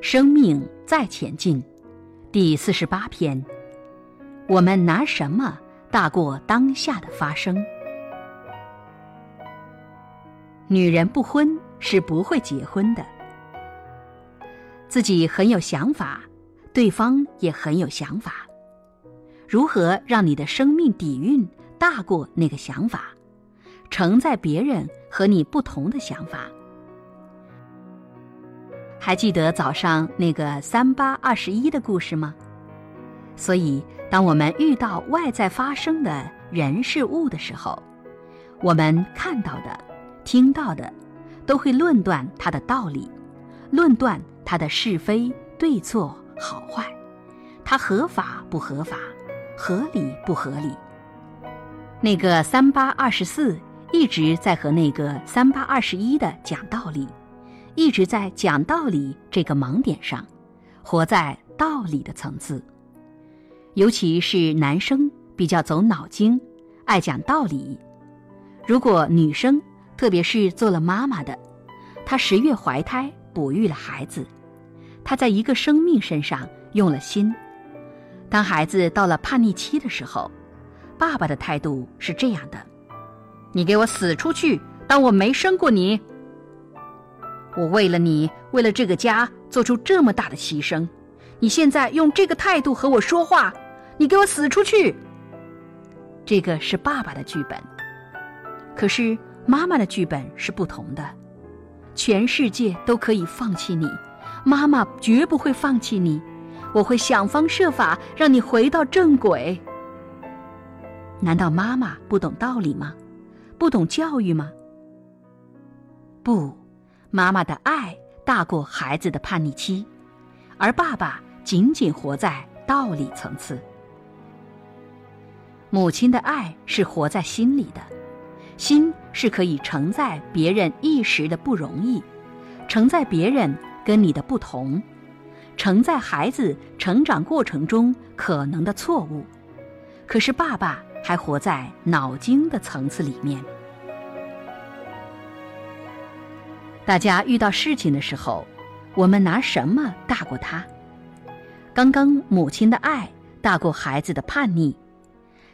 生命再前进，第四十八篇。我们拿什么大过当下的发生？女人不婚是不会结婚的。自己很有想法，对方也很有想法。如何让你的生命底蕴大过那个想法，承载别人和你不同的想法？还记得早上那个三八二十一的故事吗？所以，当我们遇到外在发生的人事物的时候，我们看到的、听到的，都会论断它的道理，论断它的是非对错好坏，它合法不合法，合理不合理。那个三八二十四一直在和那个三八二十一的讲道理，一直在讲道理这个盲点上，活在道理的层次。尤其是男生比较走脑筋，爱讲道理。如果女生，特别是做了妈妈的，她十月怀胎，哺育了孩子，她在一个生命身上用了心。当孩子到了叛逆期的时候，爸爸的态度是这样的：“你给我死出去，当我没生过你。我为了你，为了这个家，做出这么大的牺牲，你现在用这个态度和我说话。”你给我死出去！这个是爸爸的剧本，可是妈妈的剧本是不同的。全世界都可以放弃你，妈妈绝不会放弃你。我会想方设法让你回到正轨。难道妈妈不懂道理吗？不懂教育吗？不，妈妈的爱大过孩子的叛逆期，而爸爸仅仅活在道理层次。母亲的爱是活在心里的，心是可以承载别人一时的不容易，承载别人跟你的不同，承载孩子成长过程中可能的错误。可是爸爸还活在脑筋的层次里面。大家遇到事情的时候，我们拿什么大过他？刚刚母亲的爱大过孩子的叛逆。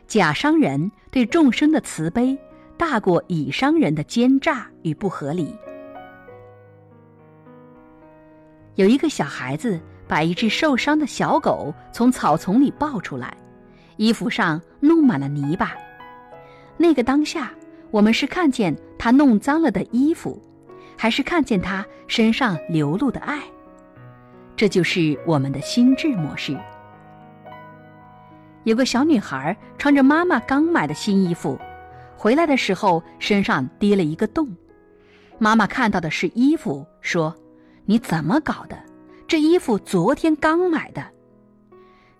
甲商人对众生的慈悲大过乙商人的奸诈与不合理。有一个小孩子把一只受伤的小狗从草丛里抱出来，衣服上弄满了泥巴。那个当下，我们是看见他弄脏了的衣服，还是看见他身上流露的爱？这就是我们的心智模式。有个小女孩穿着妈妈刚买的新衣服，回来的时候身上跌了一个洞。妈妈看到的是衣服，说：“你怎么搞的？这衣服昨天刚买的。”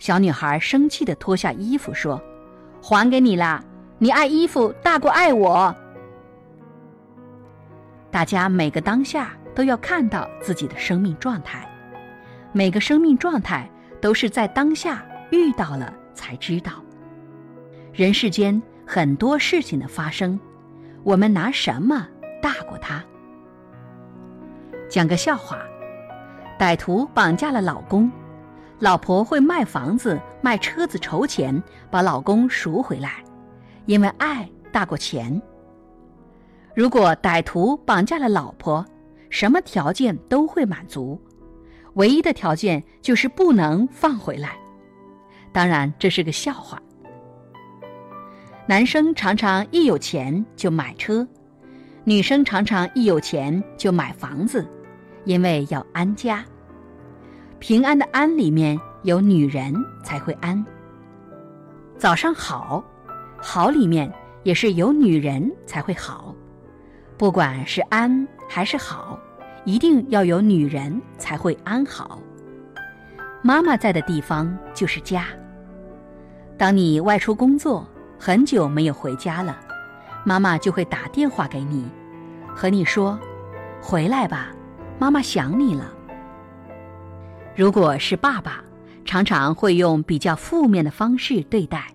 小女孩生气地脱下衣服说：“还给你啦！你爱衣服大过爱我。”大家每个当下都要看到自己的生命状态，每个生命状态都是在当下遇到了。才知道，人世间很多事情的发生，我们拿什么大过他？讲个笑话：歹徒绑架了老公，老婆会卖房子、卖车子筹钱，把老公赎回来，因为爱大过钱。如果歹徒绑架了老婆，什么条件都会满足，唯一的条件就是不能放回来。当然，这是个笑话。男生常常一有钱就买车，女生常常一有钱就买房子，因为要安家。平安的“安”里面有女人才会安。早上好，好里面也是有女人才会好。不管是安还是好，一定要有女人才会安好。妈妈在的地方就是家。当你外出工作很久没有回家了，妈妈就会打电话给你，和你说：“回来吧，妈妈想你了。”如果是爸爸，常常会用比较负面的方式对待，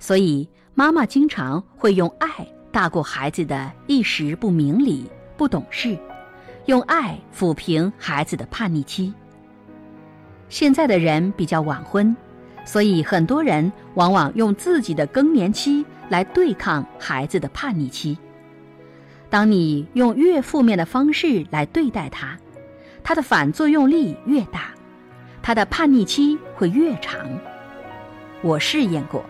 所以妈妈经常会用爱大过孩子的一时不明理、不懂事，用爱抚平孩子的叛逆期，现在的人比较晚婚，所以很多人往往用自己的更年期来对抗孩子的叛逆期。当你用越负面的方式来对待他，他的反作用力越大，他的叛逆期会越长。我试验过，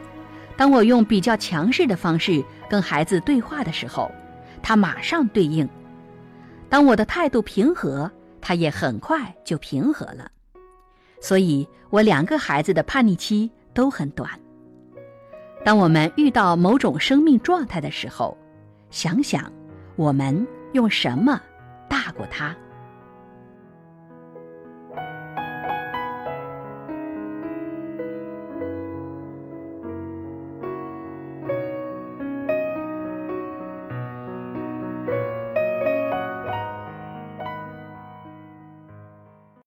当我用比较强势的方式跟孩子对话的时候，他马上对应；当我的态度平和，他也很快就平和了。所以，我两个孩子的叛逆期都很短。当我们遇到某种生命状态的时候，想想我们用什么大过他。